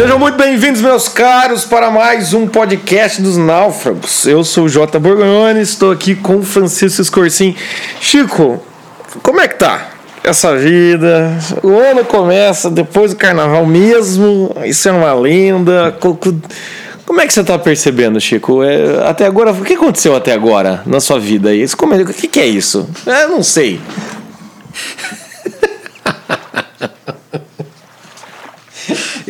Sejam muito bem-vindos, meus caros, para mais um podcast dos náufragos. Eu sou o Jota Borgonhoni, estou aqui com o Francisco Escorcim. Chico, como é que tá essa vida? O ano começa depois do carnaval mesmo, isso é uma lenda. Como é que você está percebendo, Chico? É, até agora, o que aconteceu até agora na sua vida? Isso, como, o que, é isso? Eu não sei.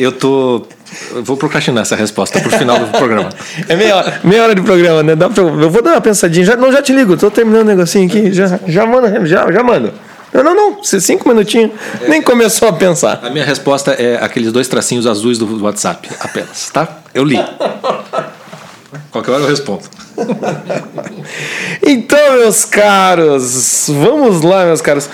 Eu tô. Eu vou procrastinar essa resposta pro final do programa. É meia hora, meia hora de programa, né? Dá pra, eu vou dar uma pensadinha. Já, não, já te ligo, tô terminando o negocinho aqui. Já, já manda, já, já mando. Não, não, não. Cinco minutinhos. É, Nem começou a pensar. A minha resposta é aqueles dois tracinhos azuis do WhatsApp, apenas, tá? Eu li. Qualquer hora eu respondo. então, meus caros, vamos lá, meus caros.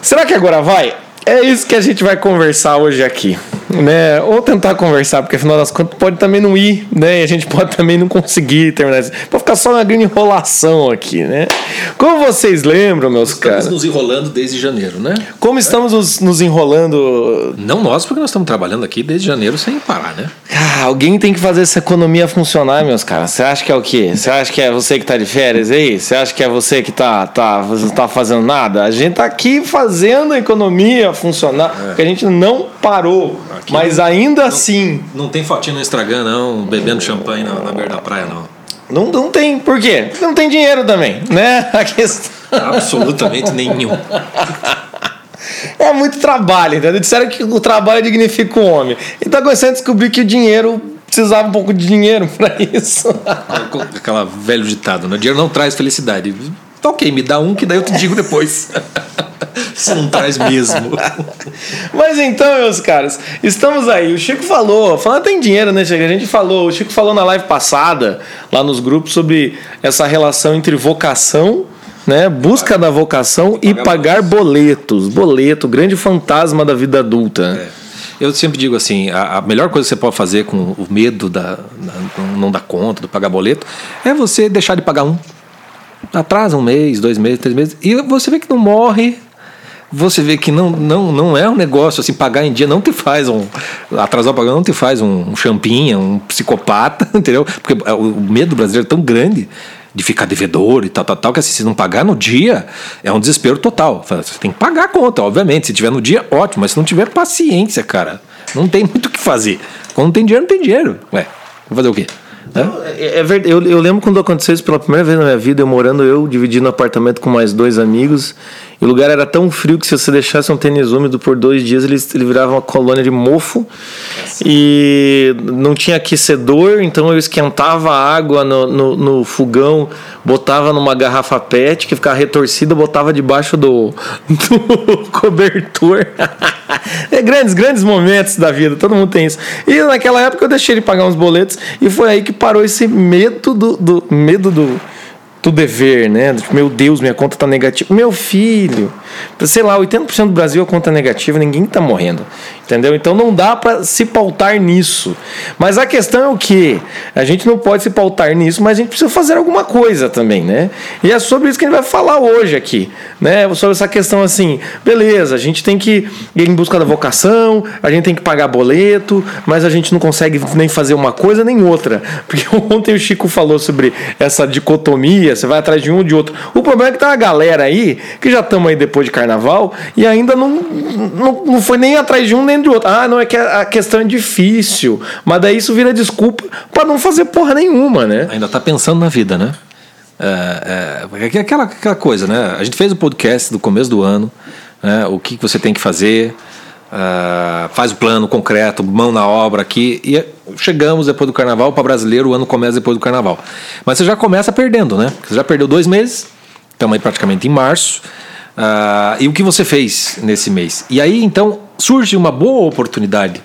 Será que agora vai? É isso que a gente vai conversar hoje aqui né? Ou tentar conversar, porque afinal das contas pode também não ir, né? E a gente pode também não conseguir terminar isso. Pode ficar só uma grande enrolação aqui, né? Como vocês lembram, meus estamos caras? Estamos nos enrolando desde janeiro, né? Como estamos nos, nos, enrolando? Não nós, porque nós estamos trabalhando aqui desde janeiro sem parar, né? Ah, alguém tem que fazer essa economia funcionar, meus caras. Você acha que é o quê? Você acha que é você que tá de férias aí? Você acha que é você que tá, tá, tá fazendo nada? A gente tá aqui fazendo a economia funcionar, é. porque a gente não parou. Aqui Mas ainda não, assim. Não tem fotinho no Instagram, não, bebendo champanhe na, na beira da praia, não. Não, não tem. Por quê? Não tem dinheiro também, né? A questão... Absolutamente nenhum. É muito trabalho, entendeu? Disseram que o trabalho dignifica o homem. E tá começando a descobrir que o dinheiro precisava um pouco de dinheiro para isso. Aquela velho ditado, né? O dinheiro não traz felicidade. Tá ok, me dá um que daí eu te digo depois. Você não traz mesmo. Mas então, meus caras, estamos aí. O Chico falou, falando tem dinheiro, né, Chico? A gente falou, o Chico falou na live passada, lá nos grupos, sobre essa relação entre vocação né? Busca da vocação e pagar boletos. Boleto, grande fantasma da vida adulta. É. Eu sempre digo assim: a, a, melhor coisa que você pode fazer com o medo da, da não dar conta, do pagar boleto, é você deixar de pagar um. Atrasa um mês, dois meses, três meses, e você vê que não morre você vê que não, não, não é um negócio assim, pagar em dia não te faz um. Atrasar o pagamento não te faz um, champinha, um psicopata, entendeu? Porque o medo brasileiro é tão grande de ficar devedor e tal, tal, tal, que assim, se não pagar no dia, é um desespero total. Você tem que pagar a conta, obviamente. Se tiver no dia, ótimo, mas se não tiver paciência, cara, não tem muito o que fazer. Quando não tem dinheiro, não tem dinheiro. Ué, vou fazer o quê? É, é, é verdade. Eu, eu lembro quando aconteceu isso pela primeira vez na minha vida, eu morando, eu dividindo apartamento com mais dois amigos. E o lugar era tão frio que se você deixasse um tênis úmido por dois dias, ele, ele virava uma colônia de mofo. E não tinha aquecedor, então eu esquentava a água no, no, no, fogão, botava numa garrafa PET que ficava retorcida, botava debaixo do, do cobertor. é grandes, grandes momentos da vida, todo mundo tem isso. E naquela época eu deixei de pagar uns boletos e foi aí que parou esse medo do, do medo do do dever, né? Meu Deus, minha conta tá negativa. Meu filho, sei lá, 80% do Brasil a conta é negativa, ninguém tá morrendo. Entendeu? Então não dá para se pautar nisso. Mas a questão é o que? A gente não pode se pautar nisso, mas a gente precisa fazer alguma coisa também, né? E é sobre isso que a gente vai falar hoje aqui, né? Sobre essa questão assim, beleza, a gente tem que ir em busca da vocação, a gente tem que pagar boleto, mas a gente não consegue nem fazer uma coisa nem outra. Porque ontem o Chico falou sobre essa dicotomia, você vai atrás de um ou de outro. O problema é que tá uma galera aí, que já estamos aí depois de carnaval, e ainda não, não, não foi nem atrás de um nem de outro. Ah, não, é que a questão é difícil. Mas daí isso vira desculpa para não fazer porra nenhuma, né? Ainda tá pensando na vida, né? É, é, é aquela, aquela coisa, né? A gente fez o podcast do começo do ano, né? o que você tem que fazer, uh, faz o plano concreto, mão na obra aqui, e chegamos depois do carnaval, para brasileiro o ano começa depois do carnaval. Mas você já começa perdendo, né? Você já perdeu dois meses, estamos aí praticamente em março, uh, e o que você fez nesse mês? E aí então surge uma boa oportunidade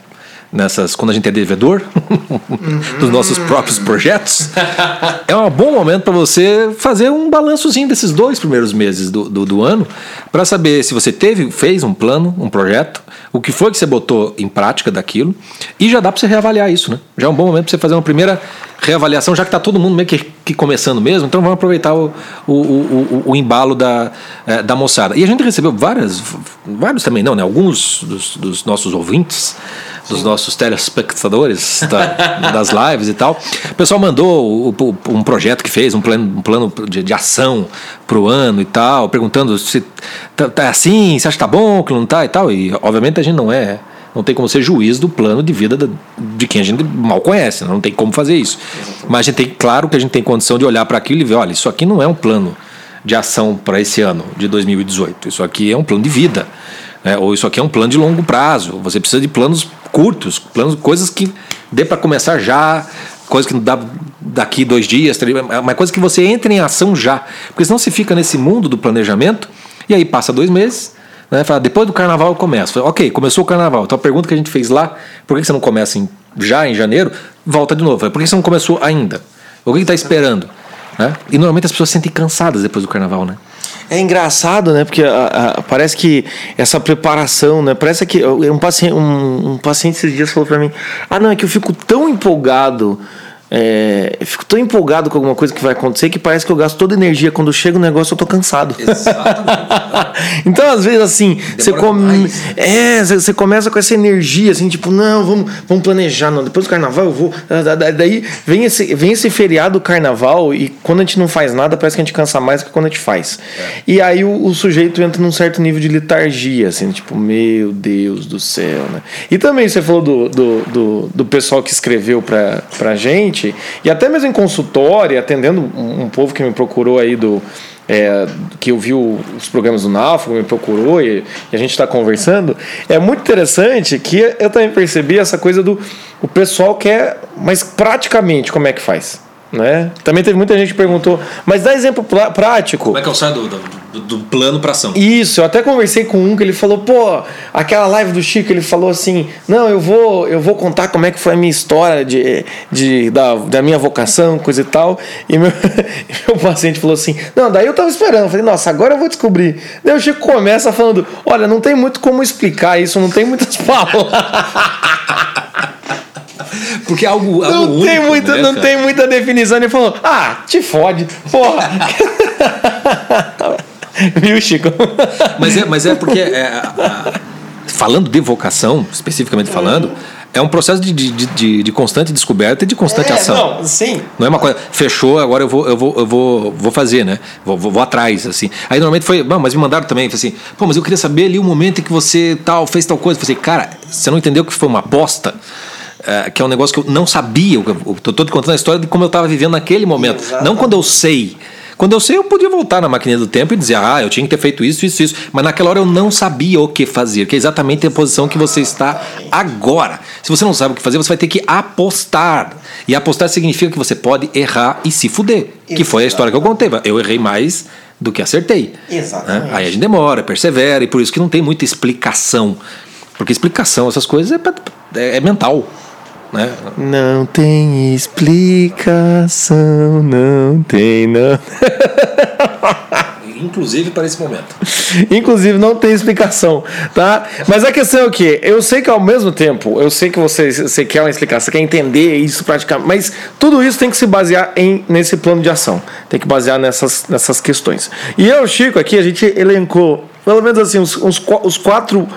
nessas quando a gente é devedor dos nossos próprios projetos é um bom momento para você fazer um balançozinho desses dois primeiros meses do, do, do ano para saber se você teve fez um plano um projeto o que foi que você botou em prática daquilo? E já dá para você reavaliar isso né? Já é um bom momento para você fazer uma primeira reavaliação já que está todo mundo meio que, que, começando mesmo então vamos aproveitar o, o, o, o embalo da, é, da moçada. E a gente recebeu várias vários também não né? Alguns dos, dos nossos ouvintes dos nossos telespectadores da, das lives e tal. O pessoal mandou um projeto que fez, um plano, um plano de, de ação para o ano e tal, perguntando se tá, tá, assim, se acha que tá bom, que não tá e tal. E obviamente a gente não é. Não tem como ser juiz do plano de vida de quem a gente mal conhece, não tem como fazer isso. Mas a gente tem, claro que a gente tem condição de olhar para aquilo e ver, olha, isso aqui não é um plano de ação para esse ano de 2018. Isso aqui é um plano de vida. Né? Ou isso aqui é um plano de longo prazo. Você precisa de planos curtos, planos, coisas que dê para começar já, coisas que não dá daqui dois dias, três, uma coisa que você entre em ação já. Porque senão você fica nesse mundo do planejamento e aí passa dois meses. Né, fala, depois do carnaval eu começo. Fala, ok, começou o carnaval. Então a pergunta que a gente fez lá, por que você não começa em, já em janeiro? Volta de novo. Por que você não começou ainda? O que está esperando? Né? E normalmente as pessoas se sentem cansadas depois do carnaval, né? É engraçado, né? Porque a, a, parece que essa preparação, né? Parece que um paciente, um, um paciente esses dias falou para mim: Ah, não, é que eu fico tão empolgado é, eu fico tão empolgado com alguma coisa que vai acontecer que parece que eu gasto toda a energia. Quando chega o negócio, eu tô cansado. então, às vezes, assim, você, come... é, você começa com essa energia, assim, tipo, não, vamos, vamos planejar. Não, depois do carnaval eu vou. Daí vem esse, vem esse feriado carnaval e quando a gente não faz nada, parece que a gente cansa mais que quando a gente faz. É. E aí o, o, sujeito entra num certo nível de letargia, assim, tipo, meu Deus do céu, né? E também você falou do, do, do, do pessoal que escreveu pra, pra gente e até mesmo em consultório, atendendo um, um povo que me procurou aí do. É, que ouviu os programas do Náufrago, me procurou e, e a gente está conversando, é muito interessante que eu também percebi essa coisa do o pessoal quer, mas praticamente como é que faz? Né? Também teve muita gente que perguntou, mas dá exemplo prático. Como é que eu saio do, do, do plano para ação? Isso, eu até conversei com um que ele falou, pô, aquela live do Chico, ele falou assim, não, eu vou, eu vou contar como é que foi a minha história de, de, da, da minha vocação, coisa e tal. E meu, meu paciente falou assim, não, daí eu tava esperando, eu falei, nossa, agora eu vou descobrir. Daí o Chico começa falando, olha, não tem muito como explicar isso, não tem muitas palavras. Porque é algo, algo não único, tem muita, né, Não cara? tem muita definição. Ele falou, ah, te fode, porra. Viu, Chico? Mas é, mas é porque, é, falando de vocação, especificamente falando, é um processo de, de, de, de, constante descoberta e de constante é, ação. Não, sim. Não é uma coisa, fechou, agora eu vou, eu vou, eu vou, vou fazer, né? Vou, vou, vou atrás, assim. Aí normalmente foi, bom, mas me mandaram também, assim, pô, mas eu queria saber ali o momento em que você tal, fez tal coisa. Eu falei, cara, você não entendeu que foi uma aposta? É, que é um negócio que eu não sabia. Eu estou te contando a história de como eu estava vivendo naquele momento. Exatamente. Não quando eu sei. Quando eu sei, eu podia voltar na máquina do tempo e dizer, ah, eu tinha que ter feito isso, isso, isso. Mas naquela hora eu não sabia o que fazer, que é exatamente a posição que você está agora. Se você não sabe o que fazer, você vai ter que apostar. E apostar significa que você pode errar e se fuder. Exatamente. Que foi a história que eu contei. Eu errei mais do que acertei. Exatamente. Né? Aí a gente demora, persevera, e por isso que não tem muita explicação. Porque explicação, essas coisas, é, é, é mental. Né? Não tem explicação, não tem, não. Inclusive para esse momento. Inclusive não tem explicação, tá? Mas a questão é o que? Eu sei que ao mesmo tempo, eu sei que você, você quer uma explicação, você quer entender isso praticamente, mas tudo isso tem que se basear em, nesse plano de ação. Tem que basear nessas, nessas questões. E eu, Chico, aqui a gente elencou, pelo menos assim, os, os, os quatro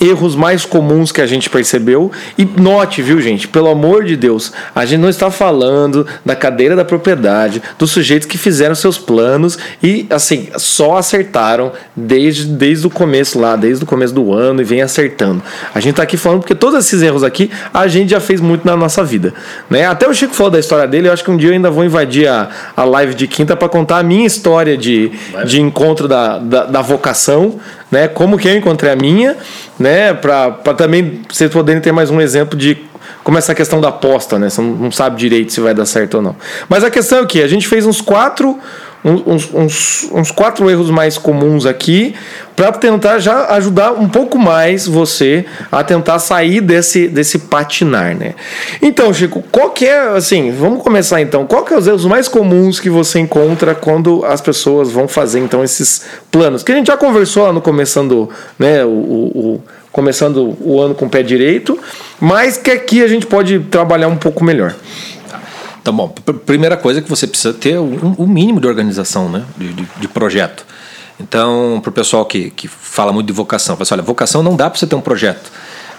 erros mais comuns que a gente percebeu. E note, viu, gente, pelo amor de Deus, a gente não está falando da cadeira da propriedade, dos sujeitos que fizeram seus planos e, assim, só acertaram desde, desde o começo lá, desde o começo do ano e vem acertando. A gente está aqui falando porque todos esses erros aqui a gente já fez muito na nossa vida. Né? Até o Chico falou da história dele, eu acho que um dia eu ainda vou invadir a, a live de quinta para contar a minha história de, de encontro da, da, da vocação né? Como que eu encontrei a minha, né? Para também vocês poderem ter mais um exemplo de como essa questão da aposta, né? Você não sabe direito se vai dar certo ou não. Mas a questão é que? A gente fez uns quatro uns, uns, uns quatro erros mais comuns aqui para tentar já ajudar um pouco mais você a tentar sair desse, desse patinar, né? Então, Chico, qual que é, assim, vamos começar então, qual que é os erros mais comuns que você encontra quando as pessoas vão fazer então esses planos? Que a gente já conversou lá no começando, né, o, o, começando o ano com o pé direito, mas que aqui a gente pode trabalhar um pouco melhor. Então, bom, primeira coisa é que você precisa ter um, um mínimo de organização, né? De, de, de projeto. Então, para o pessoal que, que fala muito de vocação, fala assim, olha, vocação não dá para você ter um projeto.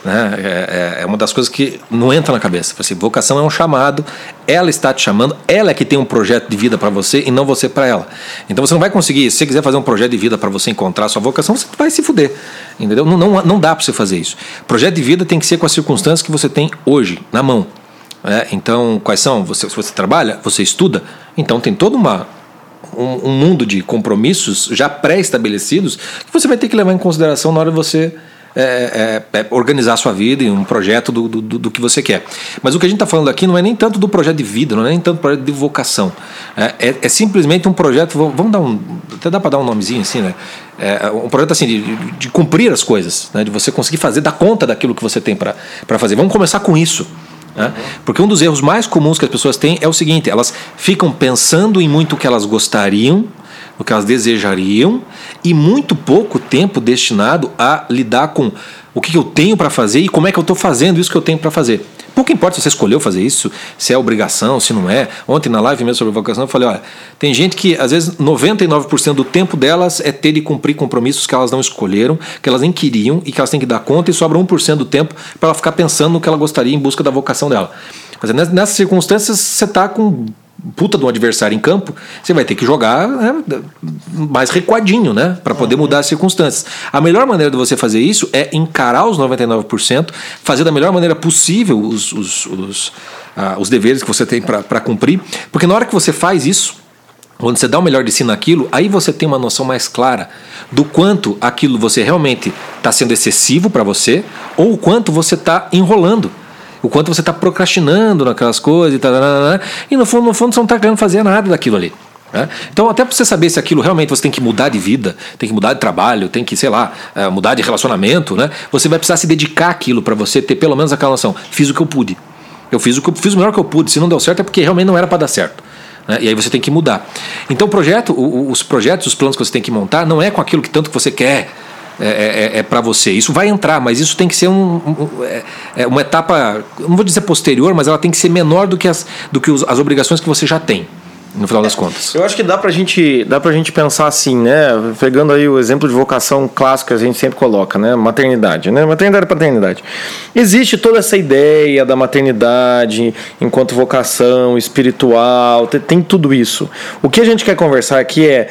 Né? É, é, é uma das coisas que não entra na cabeça. Assim, vocação é um chamado, ela está te chamando, ela é que tem um projeto de vida para você e não você para ela. Então você não vai conseguir, se você quiser fazer um projeto de vida para você encontrar sua vocação, você vai se fuder. Entendeu? Não, não, não dá para você fazer isso. Projeto de vida tem que ser com as circunstâncias que você tem hoje, na mão. É, então, quais são? Você, você trabalha, você estuda, então tem toda uma, um, um mundo de compromissos já pré-estabelecidos que você vai ter que levar em consideração na hora de você é, é, é, organizar a sua vida e um projeto do, do, do, que você quer. Mas o que a gente está falando aqui não é nem tanto do projeto de vida, não é nem tanto do projeto de vocação. É, é, é simplesmente um projeto, vamos dar um. Até dá para dar um nomezinho assim, né? É um projeto assim de, de, de cumprir as coisas, né? de você conseguir fazer, dar conta daquilo que você tem para fazer. Vamos começar com isso. Né? Porque um dos erros mais comuns que as pessoas têm é o seguinte: elas ficam pensando em muito o que elas gostariam no que elas desejariam e muito pouco tempo destinado a lidar com o que eu tenho para fazer e como é que eu estou fazendo isso que eu tenho para fazer. Pouco importa se você escolheu fazer isso, se é obrigação, se não é. Ontem na live mesmo sobre vocação eu falei, olha, tem gente que às vezes 99% do tempo delas é ter de cumprir compromissos que elas não escolheram, que elas nem queriam e que elas têm que dar conta e sobra 1% do tempo para ela ficar pensando no que ela gostaria em busca da vocação dela. Mas nessas circunstâncias você está com puta um adversário em campo, você vai ter que jogar né, mais recuadinho, né? Para poder mudar as circunstâncias. A melhor maneira de você fazer isso é encarar os 99%, fazer da melhor maneira possível os, os, os, ah, os deveres que você tem para cumprir, porque na hora que você faz isso, quando você dá o melhor de si naquilo, aí você tem uma noção mais clara do quanto aquilo você realmente está sendo excessivo para você ou o quanto você está enrolando o quanto você está procrastinando naquelas coisas e tal, e no fundo, no fundo você não está querendo fazer nada daquilo ali. Né? Então, até para você saber se aquilo realmente você tem que mudar de vida, tem que mudar de trabalho, tem que, sei lá, é, mudar de relacionamento, né? você vai precisar se dedicar àquilo para você ter pelo menos aquela noção: fiz o que eu pude. Eu fiz o, que fiz o melhor que eu pude. Se não deu certo é porque realmente não era para dar certo. Né? E aí você tem que mudar. Então, o projeto, os projetos, os planos que você tem que montar, não é com aquilo que tanto que você quer é, é, é para você. Isso vai entrar, mas isso tem que ser um, um é, é, uma etapa, não vou dizer posterior, mas ela tem que ser menor do que as, do que os, as obrigações que você já tem. No final das contas. Eu acho que dá pra gente, dá pra gente pensar assim, né? Pegando aí o exemplo de vocação clássico que a gente sempre coloca, né? Maternidade, né? Maternidade e paternidade. Existe toda essa ideia da maternidade enquanto vocação espiritual, tem, tem tudo isso. O que a gente quer conversar aqui é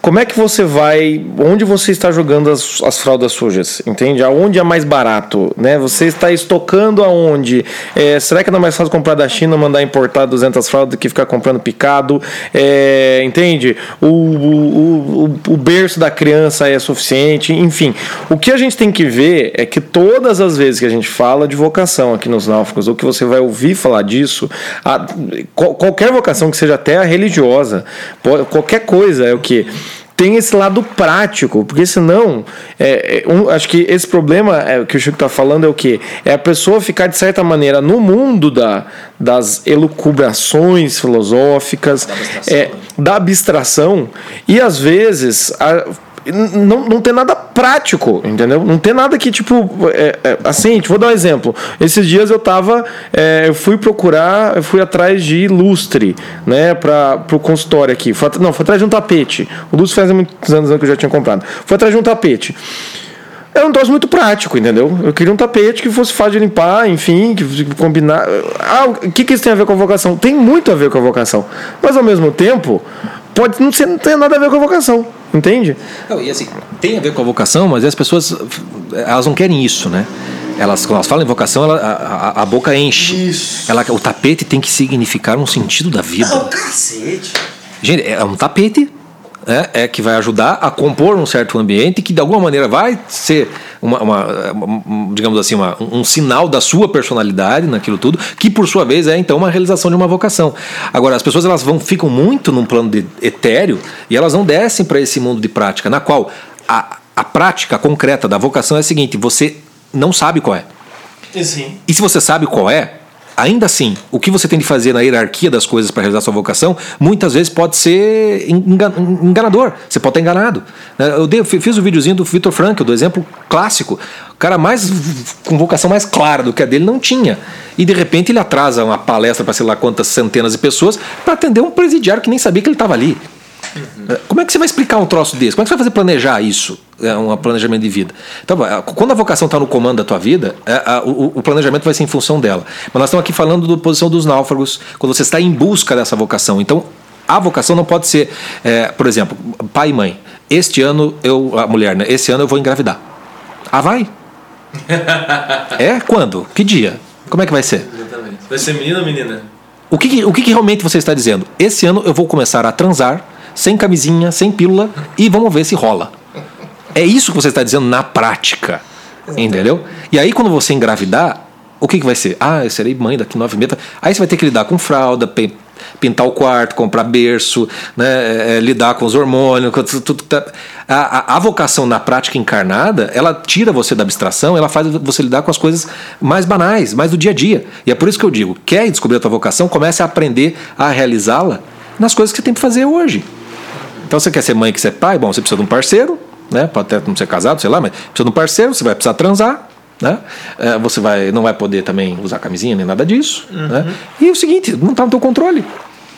como é que você vai, onde você está jogando as, as fraldas sujas, entende? Aonde é mais barato, né? Você está estocando aonde? É, será que não é mais fácil comprar da China, mandar importar 200 fraldas do que ficar comprando picado? É, entende? O, o, o, o berço da criança é suficiente, enfim. O que a gente tem que ver é que todas as vezes que a gente fala de vocação aqui nos náufragos, ou que você vai ouvir falar disso, a, qualquer vocação que seja até a religiosa, qualquer coisa é o que tem esse lado prático, porque senão, é, é, um, acho que esse problema é, que o Chico está falando é o que? É a pessoa ficar, de certa maneira, no mundo da, das elucubrações filosóficas, da abstração, é, da abstração e às vezes. A, não, não tem nada prático, entendeu? Não tem nada que, tipo, é, é, assim, vou dar um exemplo. Esses dias eu tava, é, eu fui procurar, eu fui atrás de lustre, né, para o consultório aqui. Não, foi atrás de um tapete. O lustre faz muitos anos que eu já tinha comprado. Foi atrás de um tapete. Era um troço muito prático, entendeu? Eu queria um tapete que fosse fácil de limpar, enfim, que combinar. Ah, o que, que isso tem a ver com a vocação? Tem muito a ver com a vocação. Mas ao mesmo tempo, pode não, ser, não ter nada a ver com a vocação. Entende? Não, e assim, tem a ver com a vocação, mas as pessoas elas não querem isso, né? Elas, quando elas falam em vocação, ela, a, a, boca enche. Isso. Ela, o tapete tem que significar um sentido da vida. Não, cacete. Gente, é um tapete né, é que vai ajudar a compor um certo ambiente que de alguma maneira vai ser uma, uma, uma digamos assim, uma, um sinal da sua personalidade naquilo tudo, que por sua vez é então uma realização de uma vocação. Agora as pessoas elas vão ficam muito num plano de etéreo e elas não descem para esse mundo de prática, na qual a, a prática concreta da vocação é a seguinte: você não sabe qual é. Sim. E se você sabe qual é, ainda assim, o que você tem de fazer na hierarquia das coisas para realizar sua vocação, muitas vezes pode ser enganador. Você pode estar enganado. Né? Eu, dei, fiz o um videozinho do Vitor Frankl, do exemplo clássico. O cara mais com vocação mais clara do que a dele não tinha. E de repente ele atrasa uma palestra para sei lá quantas centenas de pessoas para atender um presidiário que nem sabia que ele estava ali. Uhum. Como é que você vai explicar um troço desse? Como é que você vai fazer planejar isso? É um planejamento de vida. Então, quando a vocação está no comando da tua vida, é, a, o, o, planejamento vai ser em função dela. Mas nós estamos aqui falando da posição dos náufragos, quando você está em busca dessa vocação. Então, a vocação não pode ser, é, por exemplo, pai e mãe. Este ano eu, a mulher, né? Esse ano eu vou engravidar. Ah, vai? é? Quando? Que dia? Como é que vai ser? Exatamente. Vai ser menino ou menina? O que, o que realmente você está dizendo? Esse ano eu vou começar a transar, sem camisinha, sem pílula, e vamos ver se rola. É isso que você está dizendo na prática. Exatamente. Entendeu? E aí, quando você engravidar, o que, que vai ser? Ah, eu serei mãe daqui nove meses. Aí você vai ter que lidar com fralda, pintar o quarto, comprar berço, né, é, é, lidar com os hormônios. Com tudo, tá. a, a, a, vocação na prática encarnada, ela tira você da abstração, ela faz você lidar com as coisas mais banais, mais do dia a dia. E é por isso que eu digo: quer descobrir a tua vocação, comece a aprender a realizá-la nas coisas que você tem que fazer hoje. Então você quer ser mãe, quer ser pai? Bom, você precisa de um parceiro, né? Pode até não ser casado, sei lá, mas precisa de um parceiro, você vai precisar transar. Né? É, você vai, não vai poder também usar camisinha nem nada disso. Uhum. Né? E é o seguinte, não está no teu controle.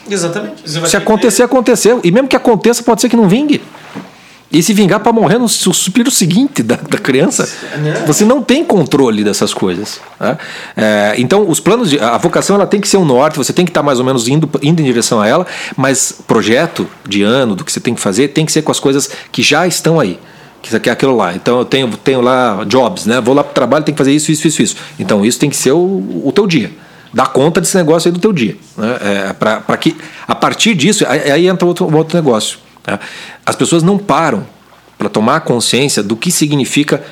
Exatamente. Se acontecer, aconteceu. E mesmo que aconteça, pode ser que não vingue. E se vingar para morrer no suspiro seguinte da, da criança, não. você não tem controle dessas coisas. Né? É, então, os planos de. A vocação ela tem que ser um norte, você tem que estar tá mais ou menos indo, indo em direção a ela, mas projeto de ano, do que você tem que fazer, tem que ser com as coisas que já estão aí que é aquilo lá. Então eu tenho, tenho lá jobs, né? Vou lá para o trabalho, tem que fazer isso, isso, isso, isso. Então isso tem que ser o, o teu dia. Dá conta desse negócio aí do teu dia. Né? É, para que a partir disso, aí, aí entra outro, outro negócio. Né? As pessoas não param para tomar consciência do que significa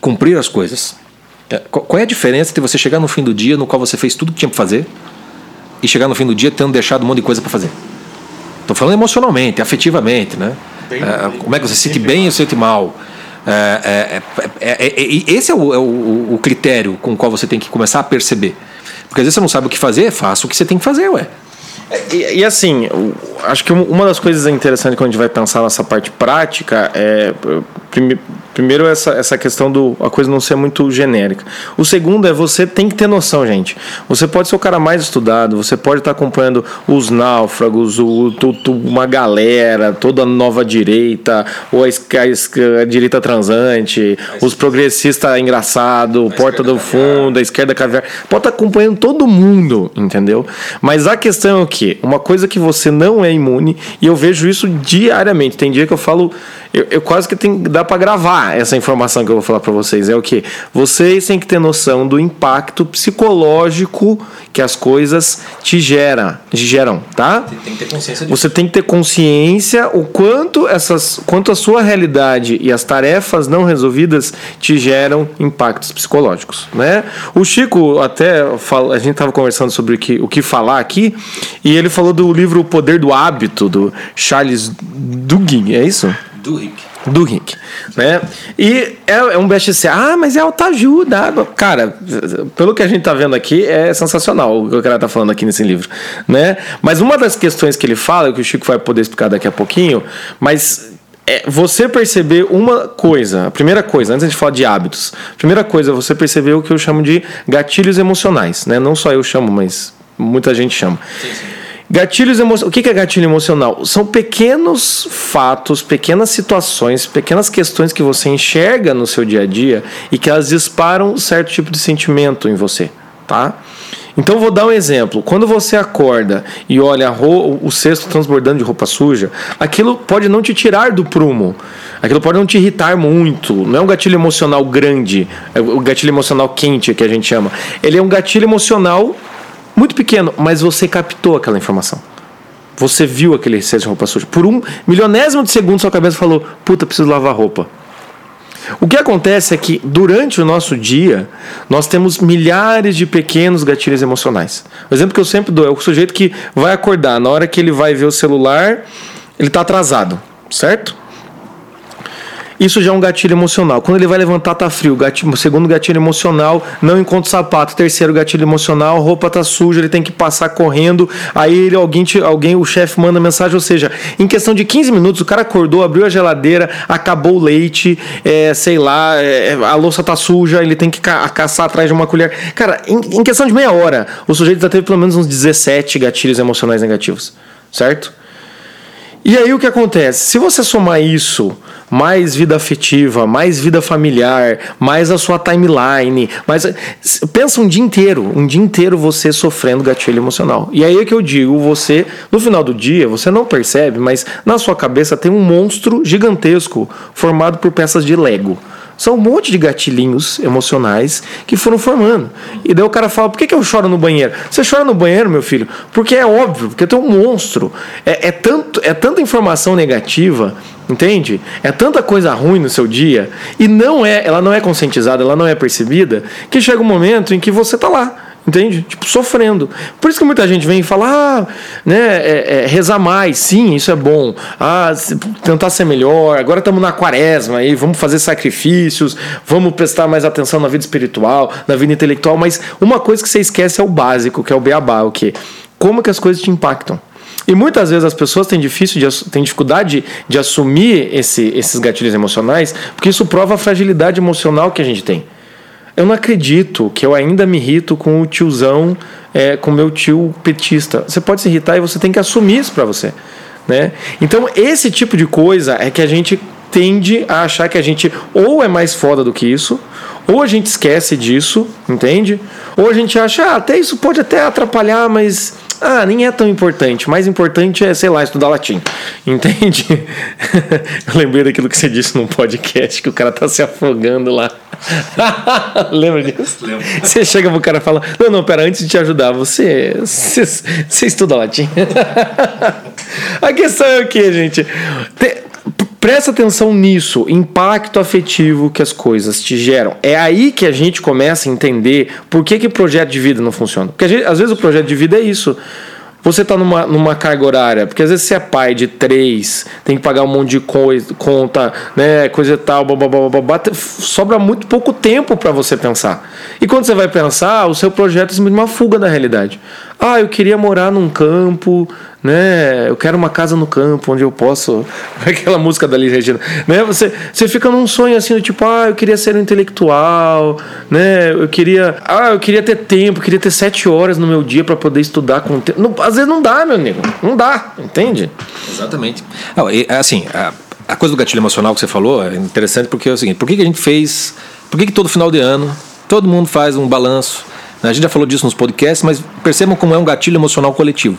cumprir as coisas. É, qual é a diferença entre você chegar no fim do dia no qual você fez tudo que tinha para fazer e chegar no fim do dia tendo deixado um monte de coisa para fazer? Estou falando emocionalmente, afetivamente, né? Bem, é, como é que você se sente bem ou se sente mal? É, é, esse é, o, o, o, critério com o qual você tem que começar a perceber. Porque às vezes você não sabe o que fazer, faça o que você tem que fazer, ué. E, e, assim, acho que uma das coisas interessantes quando a gente vai pensar nessa parte prática é Primeiro, essa, essa questão do a coisa não ser muito genérica. O segundo é você tem que ter noção, gente. Você pode ser o cara mais estudado, você pode estar acompanhando os náufragos, o, o uma galera, toda a nova direita, ou a, a, a direita transante, os progressistas engraçado, porta do fundo, a esquerda caviar. Pode estar acompanhando todo mundo, entendeu? Mas a questão é o quê? Uma coisa que você não é imune, e eu vejo isso diariamente. Tem dia que eu falo eu, eu quase que tem, dá para gravar essa informação que eu vou falar para vocês. É o que? Vocês têm que ter noção do impacto psicológico que as coisas te geram, te geram tá? Você tem que ter consciência disso. Você tem que ter consciência o quanto essas, quanto a sua realidade e as tarefas não resolvidas te geram impactos psicológicos, né? O Chico até fala, a gente estava conversando sobre o que, o que falar aqui e ele falou do livro O Poder do Hábito do Charles Duhigg, é isso? Do Rick. Né? E é, é um best-seller. Ah, mas é autoajuda. Cara, pelo que a gente tá vendo aqui, é sensacional o que o cara tá falando aqui nesse livro. Né? Mas uma das questões que ele fala, que o Chico vai poder explicar daqui a pouquinho, mas é você perceber uma coisa, a primeira coisa, antes de falar de hábitos, a primeira coisa é você perceber o que eu chamo de gatilhos emocionais, né? Não só eu chamo, mas muita gente chama. Sim, sim. Gatilhos emocionais. O que é gatilho emocional? São pequenos fatos, pequenas situações, pequenas questões que você enxerga no seu dia a dia e que elas disparam um certo tipo de sentimento em você, tá? Então vou dar um exemplo. Quando você acorda e olha o cesto transbordando de roupa suja, aquilo pode não te tirar do prumo. Aquilo pode não te irritar muito. Não é um gatilho emocional grande, é o gatilho emocional quente que a gente chama. Ele é um gatilho emocional muito pequeno, mas você captou aquela informação. Você viu aquele excesso de roupa suja. Por um milionésimo de segundo, sua cabeça falou: Puta, preciso lavar roupa. O que acontece é que durante o nosso dia nós temos milhares de pequenos gatilhos emocionais. O exemplo que eu sempre dou é o sujeito que vai acordar, na hora que ele vai ver o celular, ele está atrasado, certo? Isso já é um gatilho emocional. Quando ele vai levantar, tá frio. Gatilho, segundo gatilho emocional, não encontra sapato. Terceiro gatilho emocional, roupa tá suja, ele tem que passar correndo. Aí ele, alguém, alguém o chefe manda mensagem. Ou seja, em questão de 15 minutos, o cara acordou, abriu a geladeira, acabou o leite, é, sei lá, é, a louça tá suja, ele tem que ca caçar atrás de uma colher. Cara, em, em questão de meia hora, o sujeito já teve pelo menos uns 17 gatilhos emocionais negativos. Certo? E aí o que acontece? Se você somar isso, mais vida afetiva, mais vida familiar, mais a sua timeline, mais pensa um dia inteiro, um dia inteiro você sofrendo gatilho emocional. E aí é que eu digo, você no final do dia, você não percebe, mas na sua cabeça tem um monstro gigantesco formado por peças de Lego. São um monte de gatilhinhos emocionais que foram formando. E daí o cara fala: por que, que eu choro no banheiro? Você chora no banheiro, meu filho? Porque é óbvio, porque tem um monstro. É, é, tanto, é tanta informação negativa, entende? É tanta coisa ruim no seu dia, e não é, ela não é conscientizada, ela não é percebida, que chega um momento em que você está lá Entende? Tipo, sofrendo. Por isso que muita gente vem e fala, ah, né, é, é, rezar mais, sim, isso é bom. Ah, tentar ser melhor, agora estamos na quaresma aí, vamos fazer sacrifícios, vamos prestar mais atenção na vida espiritual, na vida intelectual, mas uma coisa que você esquece é o básico, que é o beabá, o quê? Como que as coisas te impactam. E muitas vezes as pessoas têm, difícil de, têm dificuldade de assumir esse, esses gatilhos emocionais, porque isso prova a fragilidade emocional que a gente tem. Eu não acredito que eu ainda me irrito com o tiozão, é, com meu tio petista. Você pode se irritar e você tem que assumir isso para você. Né? Então, esse tipo de coisa é que a gente tende a achar que a gente ou é mais foda do que isso, ou a gente esquece disso, entende? Ou a gente acha, ah, até isso pode até atrapalhar, mas ah, nem é tão importante. Mais importante é, sei lá, estudar latim. Entende? Eu lembrei daquilo que você disse num podcast que o cara tá se afogando lá. Lembra disso? Lembro. Você chega pro cara e fala: Não, não, pera, antes de te ajudar, você, você, você estuda latim. A questão é o que, gente? Presta atenção nisso, impacto afetivo que as coisas te geram. É aí que a gente começa a entender por que, que projeto de vida não funciona. Porque gente, às vezes o projeto de vida é isso. Você está numa, numa carga horária, porque às vezes você é pai de três, tem que pagar um monte de coisa, conta, né, coisa e tal, blá, blá, sobra muito pouco tempo para você pensar. E quando você vai pensar, o seu projeto é uma fuga da realidade. Ah, eu queria morar num campo, né? Eu quero uma casa no campo onde eu posso. Aquela música da Liz Regina, né? Você, você fica num sonho assim, tipo, ah, eu queria ser um intelectual, né? Eu queria, ah, eu queria ter tempo, queria ter sete horas no meu dia para poder estudar com tempo. Não, às vezes não dá, meu amigo, não dá, entende? Exatamente. E, assim, a, a, coisa do gatilho emocional que você falou é interessante porque é o seguinte: por que, que a gente fez? Por que, que todo final de ano todo mundo faz um balanço? A gente já falou disso nos podcasts, mas percebam como é um gatilho emocional coletivo.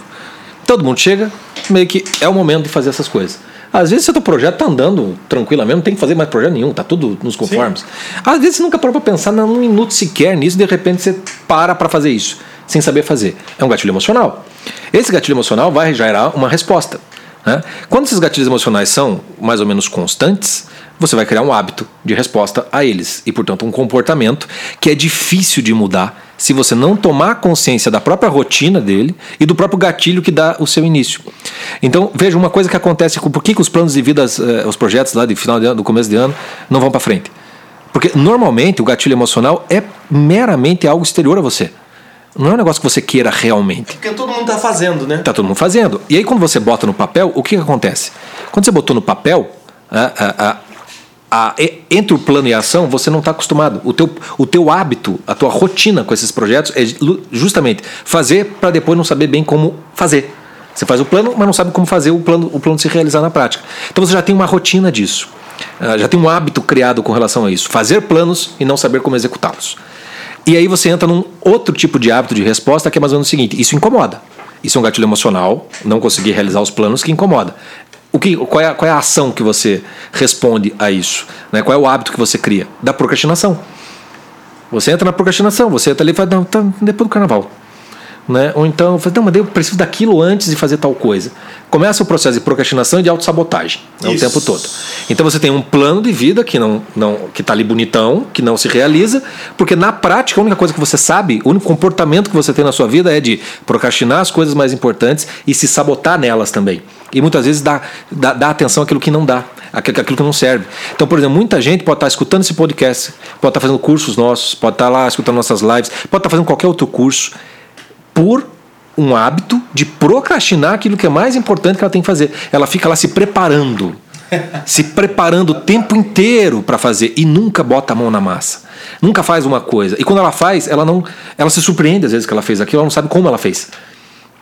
Todo mundo chega, meio que é o momento de fazer essas coisas. Às vezes seu projeto está andando tranquilamente, não tem que fazer mais projeto nenhum, tá tudo nos conformes. Sim. Às vezes você nunca parou para pensar num minuto sequer nisso, de repente você para para fazer isso, sem saber fazer. É um gatilho emocional. Esse gatilho emocional vai gerar uma resposta. Né? Quando esses gatilhos emocionais são mais ou menos constantes, você vai criar um hábito de resposta a eles e, portanto, um comportamento que é difícil de mudar se você não tomar consciência da própria rotina dele e do próprio gatilho que dá o seu início. Então, veja uma coisa que acontece com por que, que os planos de vida, eh, os projetos lá de final de ano, do começo de ano, não vão para frente. Porque normalmente o gatilho emocional é meramente algo exterior a você. Não é um negócio que você queira realmente. Porque todo mundo está fazendo, né? Tá todo mundo fazendo. E aí quando você bota no papel, o que, que acontece? Quando você botou no papel, a, a, a, a, entre o plano e a ação, você não está acostumado. O teu, o teu hábito, a tua rotina com esses projetos é justamente fazer para depois não saber bem como fazer. Você faz o plano, mas não sabe como fazer o plano, o plano se realizar na prática. Então você já tem uma rotina disso. Ah, já tem um hábito criado com relação a isso. Fazer planos e não saber como executá-los. E aí você entra num outro tipo de hábito de resposta que é mais ou menos o seguinte: isso incomoda. Isso é um gatilho emocional, não conseguir realizar os planos que incomoda. O que, qual, é, qual é a ação que você responde a isso? Né? Qual é o hábito que você cria? Da procrastinação. Você entra na procrastinação, você entra ali e fala, não, tá depois do carnaval. Né? Ou então, eu não, mas eu preciso daquilo antes de fazer tal coisa. Começa o processo de procrastinação e de autossabotagem né, o tempo todo. Então você tem um plano de vida que não, não que está ali bonitão, que não se realiza, porque na prática a única coisa que você sabe, o único comportamento que você tem na sua vida é de procrastinar as coisas mais importantes e se sabotar nelas também. E muitas vezes dá, dá, dá atenção àquilo que não dá, àquilo que não serve. Então, por exemplo, muita gente pode estar escutando esse podcast, pode estar fazendo cursos nossos, pode estar lá escutando nossas lives, pode estar fazendo qualquer outro curso por um hábito de procrastinar aquilo que é mais importante que ela tem que fazer. Ela fica lá se preparando, se preparando o tempo inteiro para fazer e nunca bota a mão na massa. Nunca faz uma coisa. E quando ela faz, ela não, ela se surpreende às vezes que ela fez aquilo, ela não sabe como ela fez.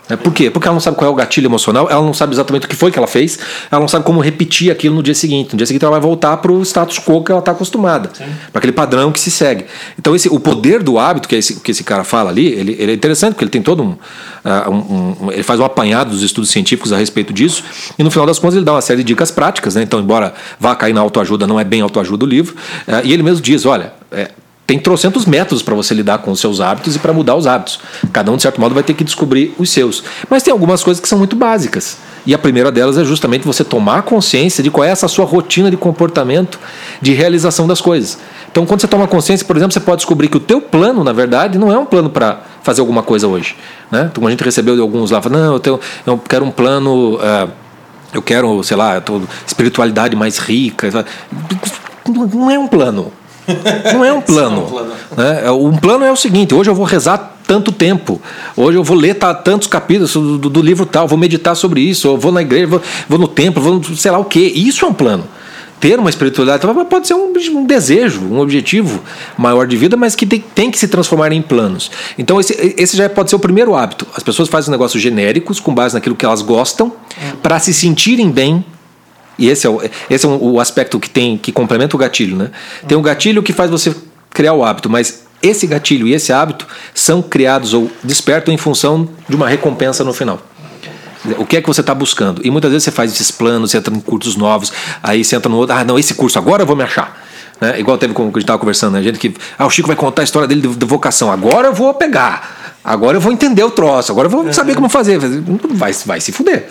Né? Por quê? Porque ela não sabe qual é o gatilho emocional, ela não sabe exatamente o que foi que ela fez, ela não sabe como repetir aquilo no dia seguinte. No dia seguinte ela vai voltar para o status quo que ela está acostumada, para aquele padrão que se segue. Então esse, o poder do hábito, que, é esse, que esse cara fala ali, ele, ele é interessante, porque ele tem todo um, uh, um, um, Ele faz um apanhado dos estudos científicos a respeito disso, e no final das contas ele dá uma série de dicas práticas. Né? Então, embora vá cair na autoajuda, não é bem autoajuda o livro, uh, e ele mesmo diz: olha. É, tem trocentos métodos para você lidar com os seus hábitos e para mudar os hábitos. Cada um, de certo modo, vai ter que descobrir os seus. Mas tem algumas coisas que são muito básicas. E a primeira delas é justamente você tomar consciência de qual é essa sua rotina de comportamento de realização das coisas. Então, quando você toma consciência, por exemplo, você pode descobrir que o teu plano, na verdade, não é um plano para fazer alguma coisa hoje. Né? Então, a gente recebeu de alguns lá, não, eu, tenho, eu quero um plano, uh, eu quero, sei lá, espiritualidade mais rica. Não é um plano. Não é um plano. um, plano. Né? um plano é o seguinte: hoje eu vou rezar tanto tempo, hoje eu vou ler tantos capítulos do, do, do, livro tal, vou meditar sobre isso, eu vou na igreja, vou, vou no templo, vou sei lá o que. Isso é um plano. Ter uma espiritualidade pode ser um, um, desejo, um objetivo maior de vida, mas que tem, tem que se transformar em planos. Então, esse, esse já pode ser o primeiro hábito. As pessoas fazem negócios genéricos com base naquilo que elas gostam, é. para se sentirem bem e esse é o, esse é o aspecto que tem que complementa o gatilho, né? Tem um gatilho que faz você criar o hábito, mas esse gatilho e esse hábito são criados ou despertam em função de uma recompensa no final. O que é que você está buscando? E muitas vezes você faz esses planos, você entra em cursos novos, aí você entra no outro, ah, não, esse curso agora eu vou me achar. Né? Igual teve como a gente estava conversando, né? a gente que, ah, o Chico vai contar a história dele de, de vocação, agora eu vou pegar. Agora eu vou entender o troço, agora eu vou saber como fazer. Vai, vai se fuder.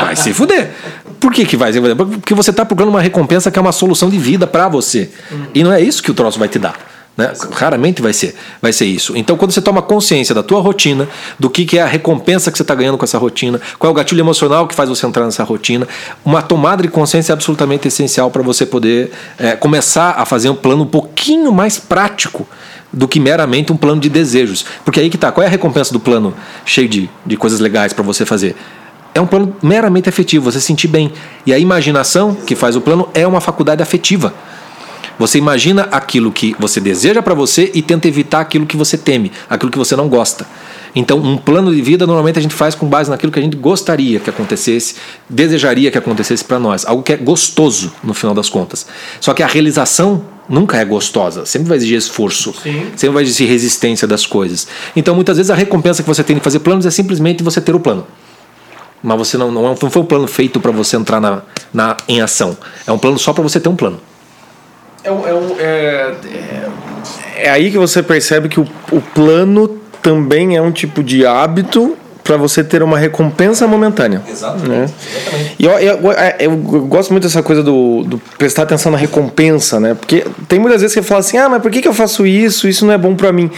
Vai se fuder. Por que, que vai se fuder? Porque você está procurando uma recompensa que é uma solução de vida para você. E não é isso que o troço vai te dar. Né? Raramente vai ser, vai ser isso. Então, quando você toma consciência da tua rotina, do que, que é a recompensa que você está ganhando com essa rotina, qual é o gatilho emocional que faz você entrar nessa rotina, uma tomada de consciência é absolutamente essencial para você poder é, começar a fazer um plano um pouquinho mais prático do que meramente um plano de desejos. Porque aí que tá, qual é a recompensa do plano cheio de, de coisas legais para você fazer? É um plano meramente afetivo, você se sentir bem. E a imaginação que faz o plano é uma faculdade afetiva. Você imagina aquilo que você deseja para você e tenta evitar aquilo que você teme, aquilo que você não gosta. Então, um plano de vida normalmente a gente faz com base naquilo que a gente gostaria que acontecesse, desejaria que acontecesse para nós, algo que é gostoso no final das contas. Só que a realização nunca é gostosa, sempre vai exigir esforço, Sim. sempre vai exigir resistência das coisas. Então, muitas vezes a recompensa que você tem de fazer planos é simplesmente você ter o plano. Mas você não, não, não foi um plano feito para você entrar na, na, em ação. É um plano só para você ter um plano. É, é, é, é, é aí que você percebe que o, o plano também é um tipo de hábito para você ter uma recompensa momentânea. Exatamente. Né? Exatamente. E eu, eu, eu, eu, gosto muito dessa coisa do, do, prestar atenção na recompensa, né? Porque tem muitas vezes que você fala assim, ah, mas por que, que eu faço isso? Isso não é bom para mim.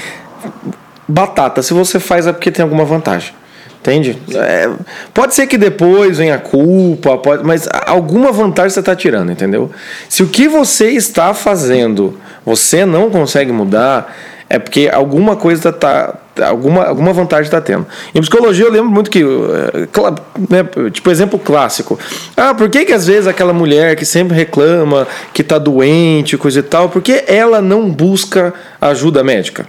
Batata, se você faz é porque tem alguma vantagem. Entende? É, pode ser que depois venha a culpa, pode, mas alguma vantagem você está tirando, entendeu? Se o que você está fazendo você não consegue mudar, é porque alguma coisa está alguma, alguma vantagem está tendo. Em psicologia eu lembro muito que, eh, né, tipo exemplo clássico, ah, por que que às vezes aquela mulher que sempre reclama que está doente, coisa e tal, por que ela não busca ajuda médica?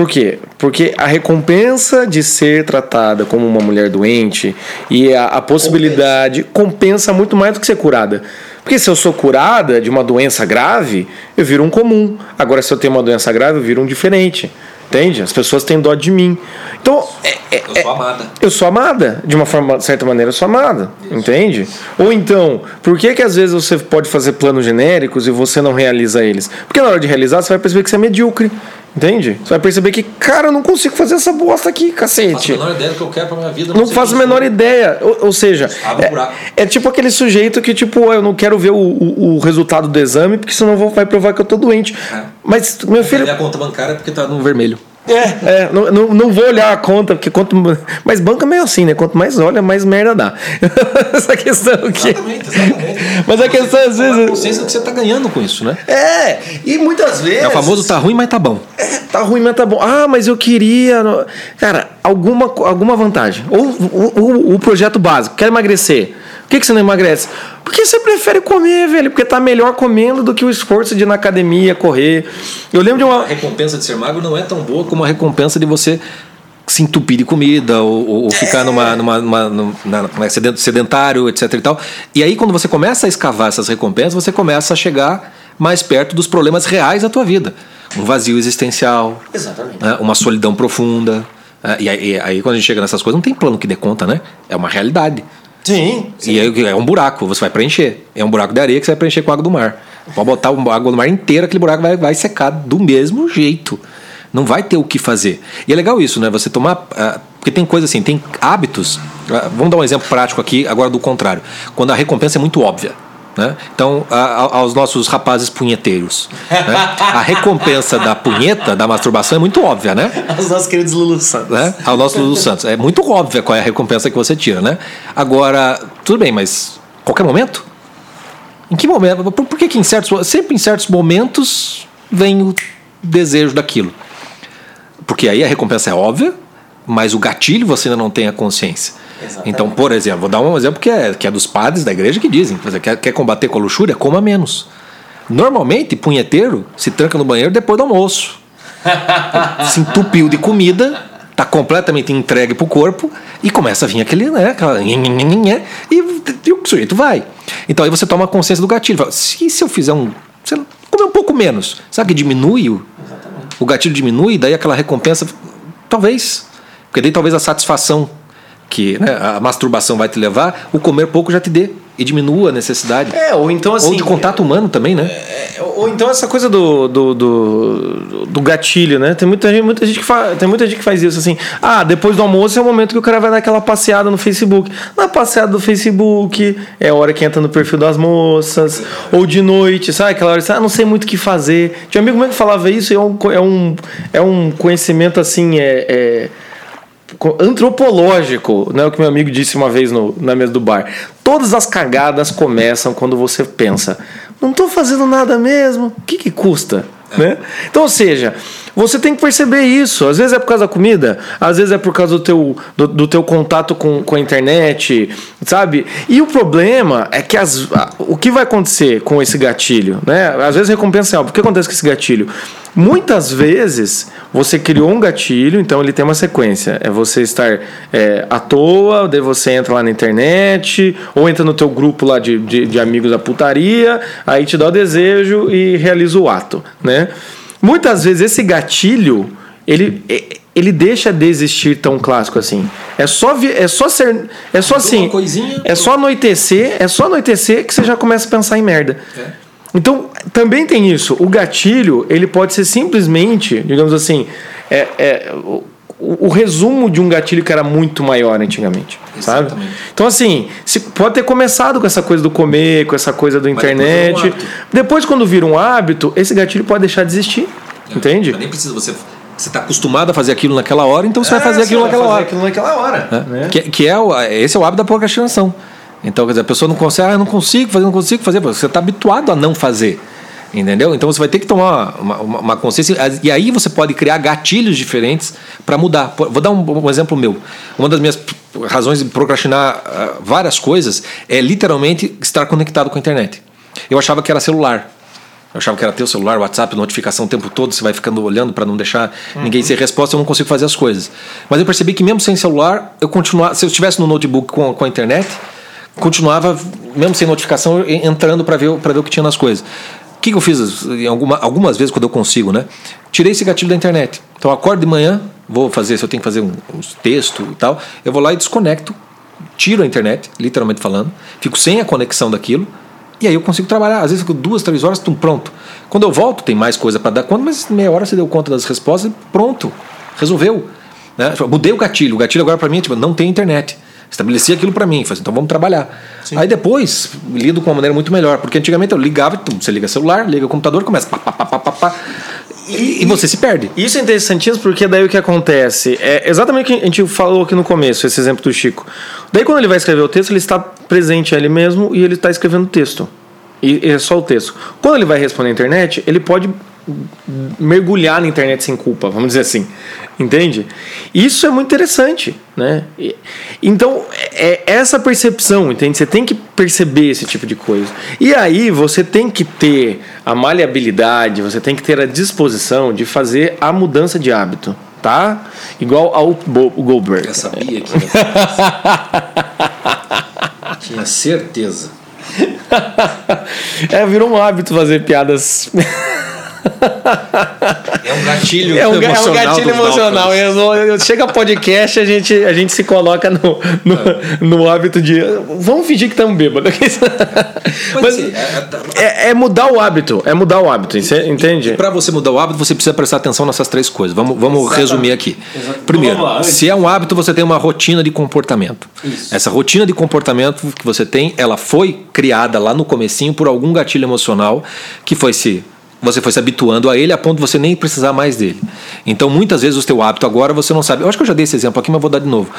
Por quê? Porque a recompensa de ser tratada como uma mulher doente e a, a possibilidade compensa. compensa muito mais do que ser curada. Porque se eu sou curada de uma doença grave, eu viro um comum. Agora, se eu tenho uma doença grave, eu viro um diferente. Entende? As pessoas têm dó de mim. Então, é, é, eu sou amada. Eu sou amada. De uma forma, certa maneira, eu sou amada. Isso. Entende? Ou então, por que, que às vezes você pode fazer planos genéricos e você não realiza eles? Porque na hora de realizar, você vai perceber que você é medíocre. Entende? Você vai perceber que, cara, eu não consigo fazer essa bosta aqui, cacete. Não faço a menor ideia do que eu quero pra minha vida. Não, não faço a menor ideia. Ou, ou seja, é, é, tipo aquele sujeito que, tipo, eu não quero ver o, o, o resultado do exame, porque senão vou, vai provar que eu tô doente. É. Mas, meu filho. Minha conta bancária é porque tá no vermelho. É, é não, não, não, vou olhar a conta, porque quanto. Mas banca é meio assim, né? Quanto mais olha, mais merda dá. Essa questão aqui. Exatamente, exatamente. Mas a questão às vezes. A consciência que você tá ganhando com isso, né? É, e muitas vezes. É o famoso tá ruim, mas tá bom. É, tá ruim, mas tá bom. Ah, mas eu queria. Cara, alguma, alguma vantagem. Ou o, o, o projeto básico, quer emagrecer. Por que, que você não emagrece? Porque você prefere comer, velho. Porque tá melhor comendo do que o esforço de ir na academia, correr. Eu lembro de uma. A recompensa de ser magro não é tão boa como a recompensa de você se entupir de comida ou, ou ficar numa, numa, numa, numa, numa sedentário, etc e tal. E aí quando você começa a escavar essas recompensas, você começa a chegar mais perto dos problemas reais da tua vida. Um vazio existencial, né? uma solidão profunda. Né? E aí, e aí, quando a gente chega nessas coisas, não tem plano que dê conta, né? É uma realidade. Sim. sim. E aí é um buraco, você vai preencher. É um buraco de areia que você vai preencher com água do mar. Pode botar água do mar inteira, aquele buraco vai, vai secar do mesmo jeito. Não vai ter o que fazer. E é legal isso, né? Você tomar. Uh, porque tem coisa assim, tem hábitos. Uh, vamos dar um exemplo prático aqui, agora do contrário. Quando a recompensa é muito óbvia. Né? Então, a, a, aos nossos rapazes punheteiros, né? a recompensa da punheta, da masturbação, é muito óbvia, né? Aos nossos queridos Lulu Santos. Né? Aos nossos Lulu Santos. É muito óbvia qual é a recompensa que você tira, né? Agora, tudo bem, mas qualquer momento? Em que momento? Por, por que, que em certos, sempre em certos momentos vem o desejo daquilo? Porque aí a recompensa é óbvia, mas o gatilho você ainda não tem a consciência. Exatamente. Então, por exemplo, vou dar um exemplo que é, que é dos padres da igreja que dizem: quer, quer combater com a luxúria? Coma menos. Normalmente, punheteiro se tranca no banheiro depois do almoço. se entupiu de comida, está completamente entregue para o corpo e começa a vir aquele, né, aquela, e, e o sujeito vai. Então aí você toma consciência do gatilho. Fala, se, se eu fizer um. comer um pouco menos, sabe que diminui o, o gatilho diminui, daí aquela recompensa, talvez. Porque daí talvez a satisfação que né, a masturbação vai te levar, o comer pouco já te dê e diminua a necessidade. É, ou então assim. Ou de contato humano também, né? É, ou então essa coisa do, do, do, do, gatilho, né? Tem muita gente, muita gente que faz, tem muita gente que faz isso assim. Ah, depois do almoço é o momento que o cara vai dar aquela passeada no Facebook. Na passeada do Facebook, é a hora que entra no perfil das moças, ou de noite, sabe? Aquela hora, ah, não sei muito o que fazer. Tinha um amigo meu que falava isso, é um, é um, é um conhecimento assim, é, é antropológico, né? O que meu amigo disse uma vez no, na mesa do bar. Todas as cagadas começam quando você pensa, não estou fazendo nada mesmo, o que, que custa? Né? Então, ou seja, você tem que perceber isso. Às vezes é por causa da comida, às vezes é por causa do teu, do, do teu contato com, com a internet, sabe? E o problema é que as, o que vai acontecer com esse gatilho, né? Às vezes recompensa é algo. O que acontece com esse gatilho? Muitas vezes você criou um gatilho, então ele tem uma sequência. É você estar é, à toa, daí você entra lá na internet, ou entra no teu grupo lá de, de, de amigos da putaria, aí te dá o desejo e realiza o ato, né? Muitas vezes esse gatilho, ele, ele deixa de existir tão clássico assim. É só é só ser é só assim, é só anoitecer, é só anoitecer que você já começa a pensar em merda. É. Então, também tem isso. O gatilho, ele pode ser simplesmente, digamos assim, é, é o, o, resumo de um gatilho que era muito maior antigamente, Exatamente. sabe? Então, assim, se, pode ter começado com essa coisa do comer, com essa coisa do Mas internet. Depois, um depois, quando vira um hábito, esse gatilho pode deixar de existir, é. entende? Nem precisa você você está acostumado a fazer aquilo naquela hora, então você é, vai fazer aquilo naquela fazer hora. Aquilo naquela hora. É. Né? Que, que é o, esse é o hábito da procrastinação. Então, quer dizer, a pessoa não consegue, ah, eu não consigo fazer, não consigo fazer, você está habituado a não fazer. Entendeu? Então você vai ter que tomar uma, uma, uma, consciência. E aí você pode criar gatilhos diferentes para mudar. Vou dar um, um, exemplo meu. Uma das minhas razões de procrastinar uh, várias coisas é literalmente estar conectado com a internet. Eu achava que era celular. Eu achava que era teu celular, WhatsApp, notificação o tempo todo, você vai ficando olhando para não deixar uhum. ninguém ter resposta, eu não consigo fazer as coisas. Mas eu percebi que mesmo sem celular, eu continuava, se eu estivesse no notebook com, com a internet, continuava, mesmo sem notificação, entrando para ver, ver o que tinha nas coisas. O que, que eu fiz alguma, algumas vezes quando eu consigo, né? Tirei esse gatilho da internet. Então, acordo de manhã, vou fazer, se eu tenho que fazer um, um texto e tal, eu vou lá e desconecto, tiro a internet, literalmente falando, fico sem a conexão daquilo, e aí eu consigo trabalhar. Às vezes, fico duas, três horas, tum, pronto. Quando eu volto, tem mais coisa para dar conta, mas meia hora você deu conta das respostas, pronto, resolveu. Né? Mudei o gatilho. O gatilho agora para mim é tipo, não tem internet. Estabeleci aquilo para mim, falei, então vamos trabalhar. Sim. Aí depois lido com uma maneira muito melhor, porque antigamente eu ligava, tum, você liga celular, liga o computador, começa pá, pá, pá, pá, pá, pá e, e, você se perde. Isso é interessantíssimo porque daí o que acontece é exatamente o que a gente falou aqui no começo, esse exemplo do Chico. Daí quando ele vai escrever o texto, ele está presente a ele mesmo e ele está escrevendo o texto. E é só o texto. Quando ele vai responder na internet, ele pode mergulhar na internet sem culpa, vamos dizer assim. Entende? Isso é muito interessante, né? Então, é, é essa percepção, entende? Você tem que perceber esse tipo de coisa. E aí você tem que ter a maleabilidade, você tem que ter a disposição de fazer a mudança de hábito, tá? Igual ao Bo- Goldberg. Eu sabia que. Tinha certeza. É, virou um hábito fazer piadas. É um gatilho É um, ga- é um emocional. gatilho emocional. Eu- eu- Chega podcast, a gente, a gente se coloca no, no, no hábito de. Vamos fingir que estamos bêbados. Mas, assim, é- é, é mudar o hábito. É mudar o hábito, entende? Para você mudar o hábito, você precisa prestar atenção nessas três coisas. Vamos, vamos resumir aqui. Primeiro, se é um hábito, você tem uma rotina de comportamento. Essa rotina de comportamento que você tem, ela foi criada lá no comecinho por algum gatilho emocional que foi se você foi se habituando a ele a ponto de você nem precisar mais dele. Então, muitas vezes o teu hábito agora você não sabe. Eu acho que eu já dei esse exemplo aqui, mas vou dar de novo.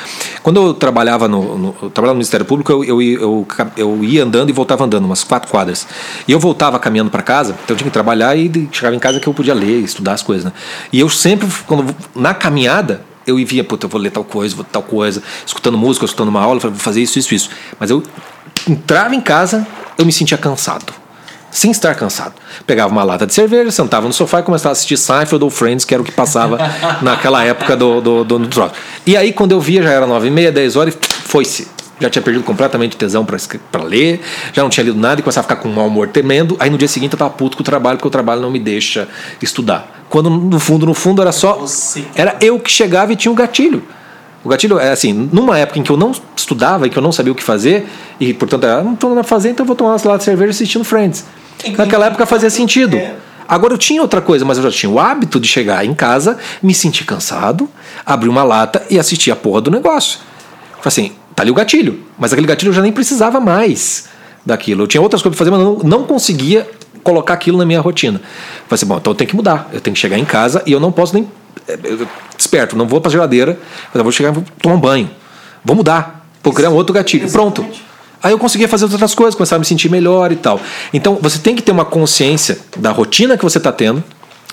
Quando eu trabalhava no, no, eu trabalhava no Ministério Público, eu, eu, eu, eu ia andando e voltava andando, umas quatro quadras. E eu voltava caminhando para casa, então eu tinha que trabalhar e chegava em casa que eu podia ler, estudar as coisas. Né? E eu sempre, quando na caminhada, eu via, puta, eu vou ler tal coisa, vou tal coisa, escutando música, escutando uma aula, vou fazer isso, isso, isso. Mas eu entrava em casa, eu me sentia cansado. Sem estar cansado. Pegava uma lata de cerveja, sentava no sofá e começava a assistir Seinfeld ou Friends, que era o que passava naquela época do, do, do, do. E aí, quando eu via, já era nove e meia, dez horas, e foi-se. Já tinha perdido completamente o tesão para ler, já não tinha lido nada e começava a ficar com um mau humor tremendo. Aí no dia seguinte eu tava puto com o trabalho, porque o trabalho não me deixa estudar. Quando no fundo, no fundo, era só. Era eu que chegava e tinha um gatilho. O gatilho é assim, numa época em que eu não estudava e que eu não sabia o que fazer, e portanto, eu não estou nada a fazer, então eu vou tomar uma lata de cerveja assistindo Friends. Naquela época fazia sentido. Agora eu tinha outra coisa, mas eu já tinha o hábito de chegar em casa, me sentir cansado, abrir uma lata e assistir a porra do negócio. Falei assim, tá ali o gatilho, mas aquele gatilho eu já nem precisava mais daquilo. Eu tinha outras coisas para fazer, mas não, não conseguia colocar aquilo na minha rotina. Falei assim, bom, então eu tenho que mudar. Eu tenho que chegar em casa e eu não posso nem. eu- Desperto, não vou pra geladeira, mas eu vou chegar e vou tomar um banho. Vou mudar. Vou criar um outro gatilho. Pronto. Aí eu conseguia fazer outras coisas, começar a me sentir melhor e tal. Então você tem que ter uma consciência da rotina que você está tendo.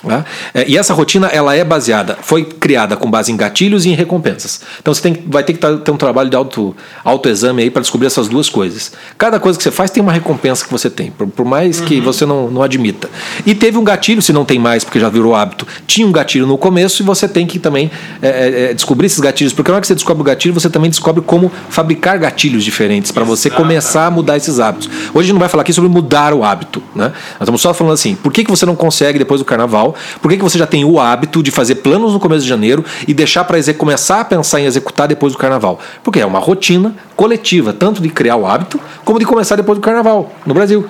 Né? É, E essa rotina ela é baseada, foi criada com base em gatilhos e em recompensas. Então você tem, vai ter que tá- ter um trabalho de auto, autoexame aí para descobrir essas duas coisas. Cada coisa que você faz tem uma recompensa que você tem, por, por mais que você não, não admita. E teve um gatilho, se não tem mais, porque já virou hábito, tinha um gatilho no começo e você tem que também é, é, é, descobrir esses gatilhos, porque na hora que você descobre o gatilho, você também descobre como fabricar gatilhos diferentes para você começar a mudar esses hábitos. Hoje a gente não vai falar aqui sobre mudar o hábito, né? Nós estamos só falando assim, por que, que você não consegue depois do carnaval? Por que, que você já tem o hábito de fazer planos no começo de janeiro e deixar para começar a pensar em executar depois do carnaval? Porque é uma rotina coletiva, tanto de criar o hábito, como de começar depois do carnaval no Brasil.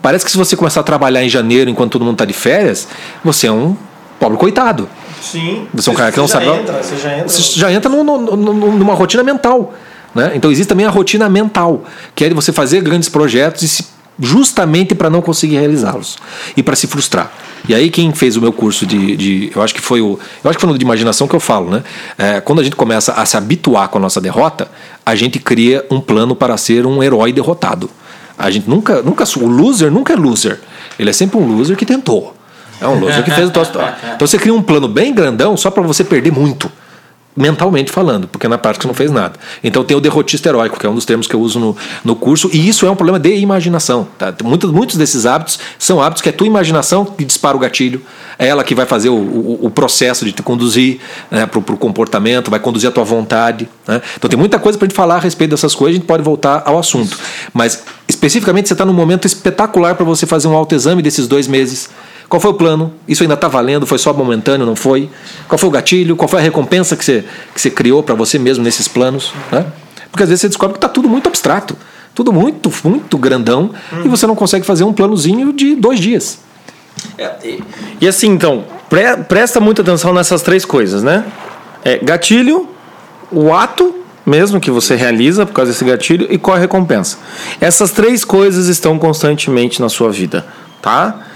Parece que se você começar a trabalhar em janeiro enquanto todo mundo está de férias, você é um pobre coitado. Sim. Você é um cara que não já sabe. Entra, você já entra. Você já entra num- num- num- numa rotina mental. Né? Então existe também a rotina mental, que é de você fazer grandes projetos e se- justamente para não conseguir realizá-los e para se frustrar. E aí quem fez o meu curso de, de- eu acho que foi o, eu acho que foi no de imaginação que eu falo, né? É, quando a gente começa a se habituar com a nossa derrota, a gente cria um plano para ser um herói derrotado. A gente nunca, nunca, o loser nunca é loser. Ele é sempre um loser que tentou. É um loser que fez o troço. Então você cria um plano bem grandão só para você perder muito mentalmente falando, porque na prática não fez nada. Então tem o derrotista heróico, que é um dos termos que eu uso no, no curso, e isso é um problema de imaginação. Tá? Muitos, muitos desses hábitos são hábitos que é tua imaginação que dispara o gatilho, é ela que vai fazer o, o, o processo de te conduzir né, para o comportamento, vai conduzir a tua vontade. Né? Então tem muita coisa para gente falar a respeito dessas coisas, a gente pode voltar ao assunto. Mas especificamente você está num momento espetacular para você fazer um autoexame desses dois meses. Qual foi o plano? Isso ainda está valendo? Foi só momentâneo? Não foi? Qual foi o gatilho? Qual foi a recompensa que você, que você criou para você mesmo nesses planos? Né? Porque às vezes você descobre que está tudo muito abstrato, tudo muito, muito grandão, e você não consegue fazer um planozinho de dois dias. E assim, então, pre- presta muita atenção nessas três coisas, né? É gatilho, o ato mesmo que você realiza por causa desse gatilho e qual a recompensa. Essas três coisas estão constantemente na sua vida, tá?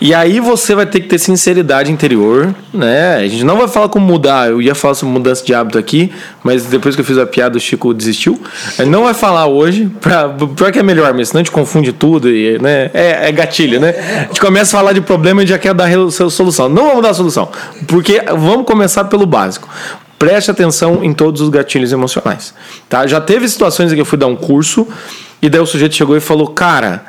E aí você vai ter que ter sinceridade interior, né? A gente não vai falar como mudar, eu ia falar sobre mudança de hábito aqui, mas depois que eu fiz a piada o Chico desistiu. Não vai falar hoje, pra, pior que é melhor, mas senão a gente confunde tudo e, né? É, é gatilho, né? A gente começa a falar de problema e já quer dar solução. Não vamos dar solução, porque vamos começar pelo básico. Preste atenção em todos os gatilhos emocionais, tá? Já teve situações em que eu fui dar um curso e daí o sujeito chegou e falou, cara,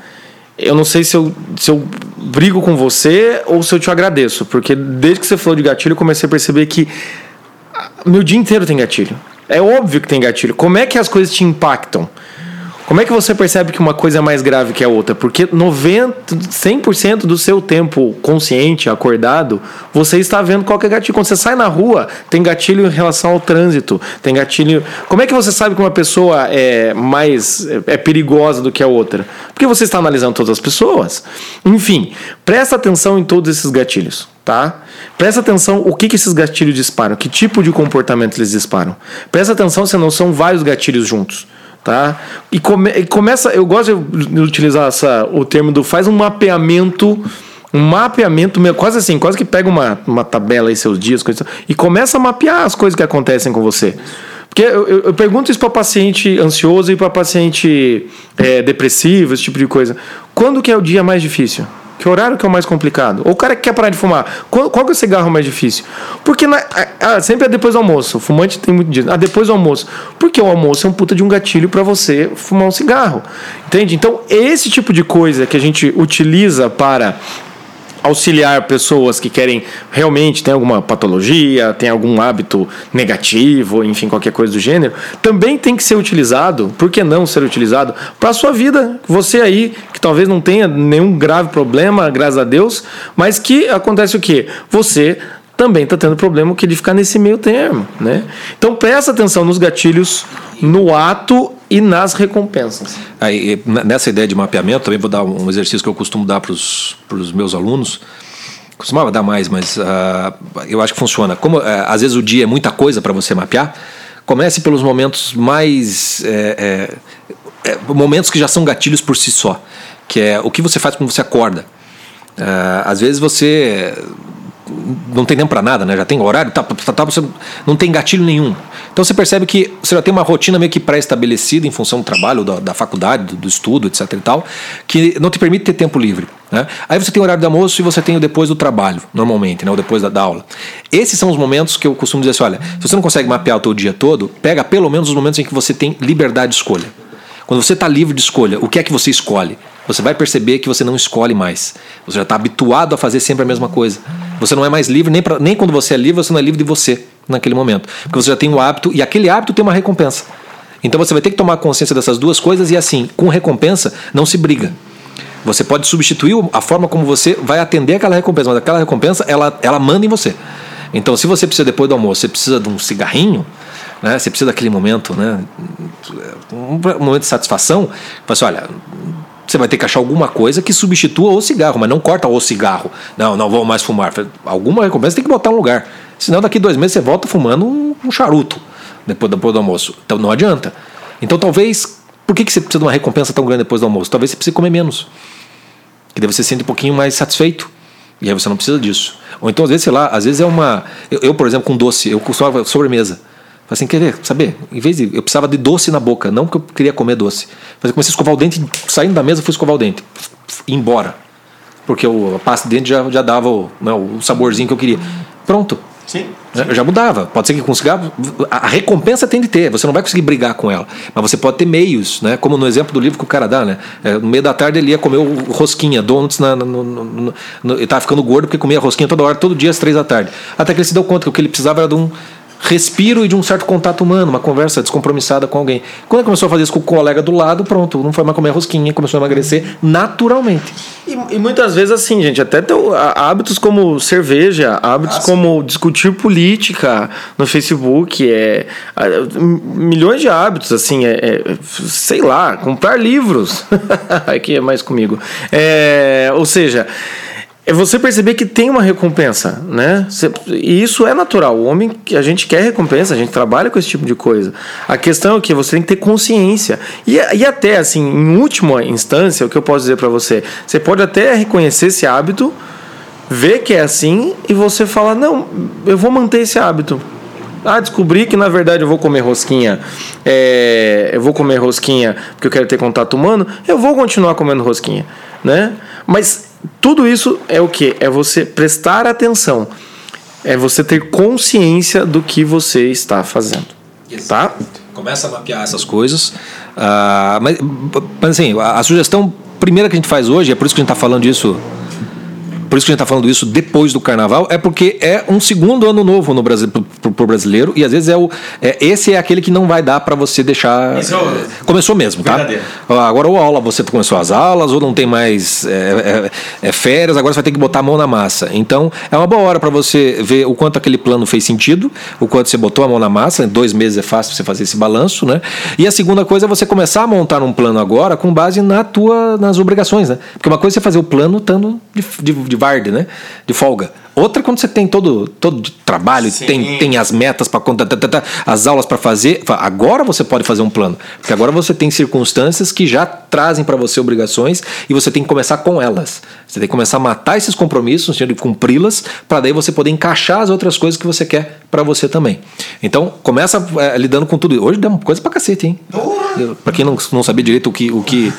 eu não sei se eu, se eu brigo com você ou se eu te agradeço, porque desde que você falou de gatilho eu comecei a perceber que meu dia inteiro tem gatilho. É óbvio que tem gatilho. Como é que as coisas te impactam? Como é que você percebe que uma coisa é mais grave que a outra? Porque 90, 100% do seu tempo consciente, acordado, você está vendo qual é gatilho. Quando você sai na rua, tem gatilho em relação ao trânsito, tem gatilho. Como é que você sabe que uma pessoa é mais é perigosa do que a outra? Porque você está analisando todas as pessoas. Enfim, presta atenção em todos esses gatilhos, tá? Presta atenção o que, que esses gatilhos disparam, que tipo de comportamento eles disparam. Presta atenção se não são vários gatilhos juntos tá? E, come, e começa, eu gosto de utilizar essa, o termo do faz um mapeamento um mapeamento quase assim, quase que pega uma, uma tabela aí seus dias coisa, e começa a mapear as coisas que acontecem com você. Porque eu, eu, eu pergunto isso para paciente ansioso e para paciente é, depressivo, esse tipo de coisa. Quando que é o dia mais difícil? Que horário que é o mais complicado? Ou o cara que quer parar de fumar, qual, qual que é o cigarro mais difícil? Porque na, sempre é depois do almoço. O fumante tem muito disso. Ah, depois do almoço. Porque o almoço é um puta de um gatilho para você fumar um cigarro. Entende? Então, esse tipo de coisa que a gente utiliza para auxiliar pessoas que querem realmente tem alguma patologia, tem algum hábito negativo, enfim, qualquer coisa do gênero, também tem que ser utilizado, por que não ser utilizado para a sua vida? Você aí que talvez não tenha nenhum grave problema, graças a Deus, mas que acontece o quê? Você também está tendo problema que de ficar nesse meio termo, né? Então presta atenção nos gatilhos, no ato e nas recompensas. Aí, nessa ideia de mapeamento, também vou dar um exercício que eu costumo dar para os meus alunos. Costumava dar mais, mas uh, eu acho que funciona. Como uh, às vezes o dia é muita coisa para você mapear, comece pelos momentos mais. É, é, é, momentos que já são gatilhos por si só. Que é o que você faz quando você acorda. Uh, às vezes você não tem tempo para nada, né? Já tem horário, tá, tá, tá, você não tem gatilho nenhum. Então você percebe que você já tem uma rotina meio que pré-estabelecida em função do trabalho, da, da faculdade, do, do, estudo, etc e tal, que não te permite ter tempo livre. Né? Aí você tem o horário de almoço e você tem o depois do trabalho, normalmente, né? ou depois da, da aula. Esses são os momentos que eu costumo dizer assim: olha, se você não consegue mapear o teu dia todo, pega pelo menos os momentos em que você tem liberdade de escolha. Quando você está livre de escolha, o que é que você escolhe? Você vai perceber que você não escolhe mais. Você já está habituado a fazer sempre a mesma coisa. Você não é mais livre, nem, pra, nem quando você é livre, você não é livre de você naquele momento. Porque você já tem o hábito, e aquele hábito tem uma recompensa. Então você vai ter que tomar consciência dessas duas coisas, e assim, com recompensa, não se briga. Você pode substituir a forma como você vai atender aquela recompensa, mas aquela recompensa, ela, ela manda em você. Então, se você precisa, depois do almoço, você precisa de um cigarrinho, né? você precisa daquele momento, né? um momento de satisfação, você assim, olha, você vai ter que achar alguma coisa que substitua o cigarro, mas não corta o cigarro. Não, não vou mais fumar. Alguma recompensa tem que botar um lugar. Senão daqui dois meses você volta fumando um, charuto depois, depois do almoço. Então não adianta. Então talvez. Por que, que você precisa de uma recompensa tão grande depois do almoço? Talvez você precise comer menos. Que daí você se sente um pouquinho mais satisfeito. E aí você não precisa disso. Ou então, às vezes, sei lá, às vezes é uma. Eu, eu por exemplo, com doce, eu costumava sobremesa. Falei assim, querer saber? Em vez de. Eu precisava de doce na boca, não porque eu queria comer doce. Mas eu comecei a escovar o dente, saindo da mesa, fui escovar o dente. E embora. Porque o, a pasta de dente já, já dava o, não, né, o saborzinho que eu queria. Pronto. Sim, sim. Já mudava. Pode ser que com cigarro. A recompensa tem de ter. Você não vai conseguir brigar com ela. Mas você pode ter meios, né? Como no exemplo do livro que o cara dá, né? É, no meio da tarde ele ia comer o rosquinha, donuts na, no, no, no, ele estava ficando gordo porque comia rosquinha toda hora, todo dia às três da tarde. Até que ele se deu conta que o que ele precisava era de um respiro e de um certo contato humano, uma conversa descompromissada com alguém. Quando ele começou a fazer isso com o colega do lado, pronto, não foi mais comer rosquinha, começou a emagrecer naturalmente. E, e muitas vezes assim, gente, até tem hábitos como cerveja, hábitos ah, como discutir política no Facebook, é, milhões de hábitos, assim, é, é sei lá, comprar livros, aqui é mais comigo, é, ou seja é você perceber que tem uma recompensa, né? E isso é natural. O homem, a gente quer recompensa, a gente trabalha com esse tipo de coisa. A questão é que você tem que ter consciência. E, e até, assim, em última instância, o que eu posso dizer para você? Você pode até reconhecer esse hábito, ver que é assim e você falar: não, eu vou manter esse hábito. Ah, descobri que na verdade eu vou comer rosquinha, é, eu vou comer rosquinha porque eu quero ter contato humano, eu vou continuar comendo rosquinha, né? Mas tudo isso é o que? É você prestar atenção. É você ter consciência do que você está fazendo. Tá? Começa a mapear essas coisas. Uh, mas, mas, assim, a, a, sugestão primeira que a gente faz hoje, é por isso que a gente está falando disso por isso que a gente está falando isso depois do carnaval, é porque é um segundo ano novo no Brasil pro, pro brasileiro e às vezes é o é, esse é aquele que não vai dar para você deixar. Esse é o- Começou mesmo, tá? Verdadeiro. Agora ou a aula você começou as aulas ou não tem mais é, é, é férias, agora você vai ter que botar a mão na massa. Então é uma boa hora para você ver o quanto aquele plano fez sentido, o quanto você botou a mão na massa. Em dois meses é fácil você fazer esse balanço, né? E a segunda coisa é você começar a montar um plano agora com base na tua, nas obrigações, né? Porque uma coisa é você fazer o plano estando de, de, de varde, né? De folga. Outra quando você tem todo, todo trabalho, Sim. tem, tem as metas para contar, tá, tá, tá, as aulas para fazer. Fa- Agora você pode fazer um plano, porque agora você tem circunstâncias que já trazem para você obrigações e você tem que começar com elas. Você tem que começar a matar esses compromissos, no sentido de cumpri-las, para daí você poder encaixar as outras coisas que você quer para você também. Então começa é, lidando com tudo. Hoje deu uma coisa para cacete, hein? Para quem não, não sabia direito o que o que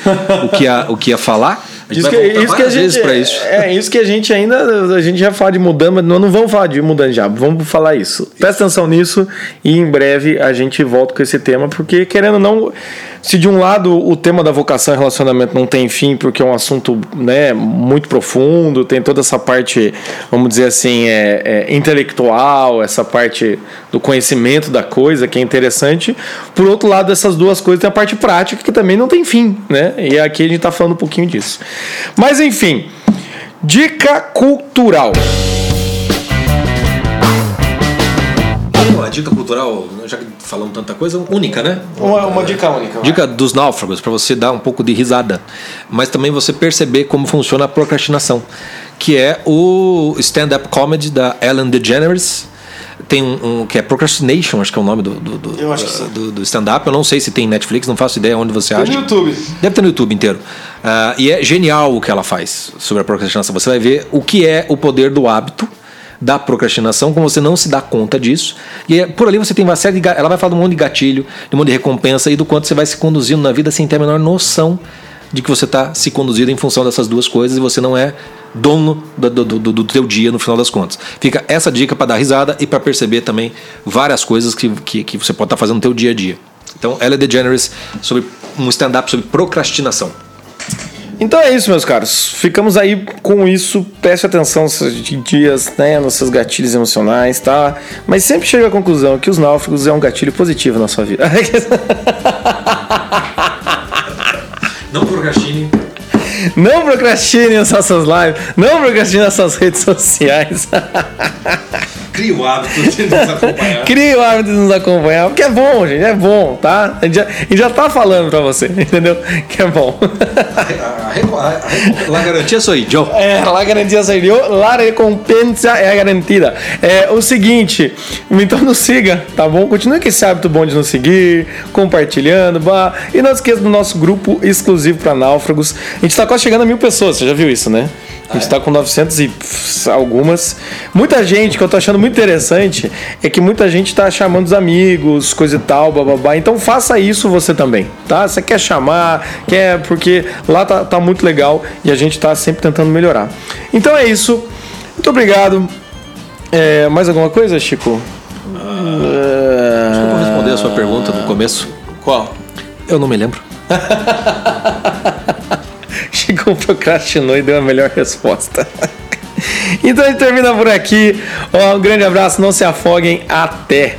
o que ia, o que ia falar, Isso que, isso que a gente, para isso. É, isso que a gente ainda. A gente já fala de mudança, mas nós não vamos falar de mudança já. Vamos falar isso. Presta atenção nisso e em breve a gente volta com esse tema, porque querendo ou não. Se de um lado o tema da vocação e relacionamento não tem fim, porque é um assunto né, muito profundo, tem toda essa parte, vamos dizer assim, é, é, intelectual, essa parte do conhecimento da coisa que é interessante. Por outro lado, essas duas coisas tem a parte prática que também não tem fim, né? E aqui a gente está falando um pouquinho disso. Mas enfim, dica cultural. Uma dica cultural, já que falamos tanta coisa, única, né? Uma, uma dica única. Dica dos náufragos, para você dar um pouco de risada, mas também você perceber como funciona a procrastinação, que é o stand-up comedy da Ellen DeGeneres. Tem um, um que é Procrastination, acho que é o nome do, do, do, do- do stand-up. Eu não sei se tem Netflix, não faço ideia onde você Tem acha. no YouTube. Deve ter no YouTube inteiro. Ah, e é genial o que ela faz sobre a procrastinação. Você vai ver o que é o poder do hábito da procrastinação, como você não se dá conta disso. E é- por ali você tem uma série de. Ela vai falar de um monte de gatilho, de um monte de recompensa e do quanto você vai se conduzindo na vida sem ter a menor noção de que você está se conduzindo em função dessas duas coisas e você não é dono do, do, do, do teu dia no final das contas. Fica essa dica para dar risada e para perceber também várias coisas que, que, que você pode estar fazendo no teu dia a dia. Então, ela é DeGeneres sobre um stand-up sobre procrastinação. Então é isso, meus caros. Ficamos aí com isso. Preste atenção nesses dias, né? Nos seus gatilhos emocionais, tá? Mas sempre chega à conclusão que os náufragos é um gatilho positivo na sua vida. Não procrastine. Não procrastine nas nossas lives. Não procrastine nas suas redes sociais. Crie o hábito de nos acompanhar. Crie o hábito de nos acompanhar. Porque é bom, gente. É bom, tá? A gente já, a gente já tá falando pra você, entendeu? Que é bom. La garantia sou eu. É, la garantia se dio, la recompensa é garantida. É o seguinte, então nos siga, tá bom? Continue com esse hábito bom de nos seguir, compartilhando, bah. e não esqueça do nosso grupo exclusivo para náufragos. A gente tá quase chegando a mil pessoas, você já viu isso, né? A gente tá com 900 e algumas. Muita gente, que eu tô achando muito interessante, é que muita gente tá chamando os amigos, coisa e tal, bababá. Então faça isso você também, tá? Você quer chamar, quer, porque lá tá, tá muito legal e a gente tá sempre tentando melhorar. Então é isso. Muito obrigado. É, mais alguma coisa, Chico? Eu vou responder a sua pergunta no começo. Qual? Eu não me lembro. Chico procrastinou e deu a melhor resposta. Então a gente termina por aqui. Um grande abraço, não se afoguem. Até!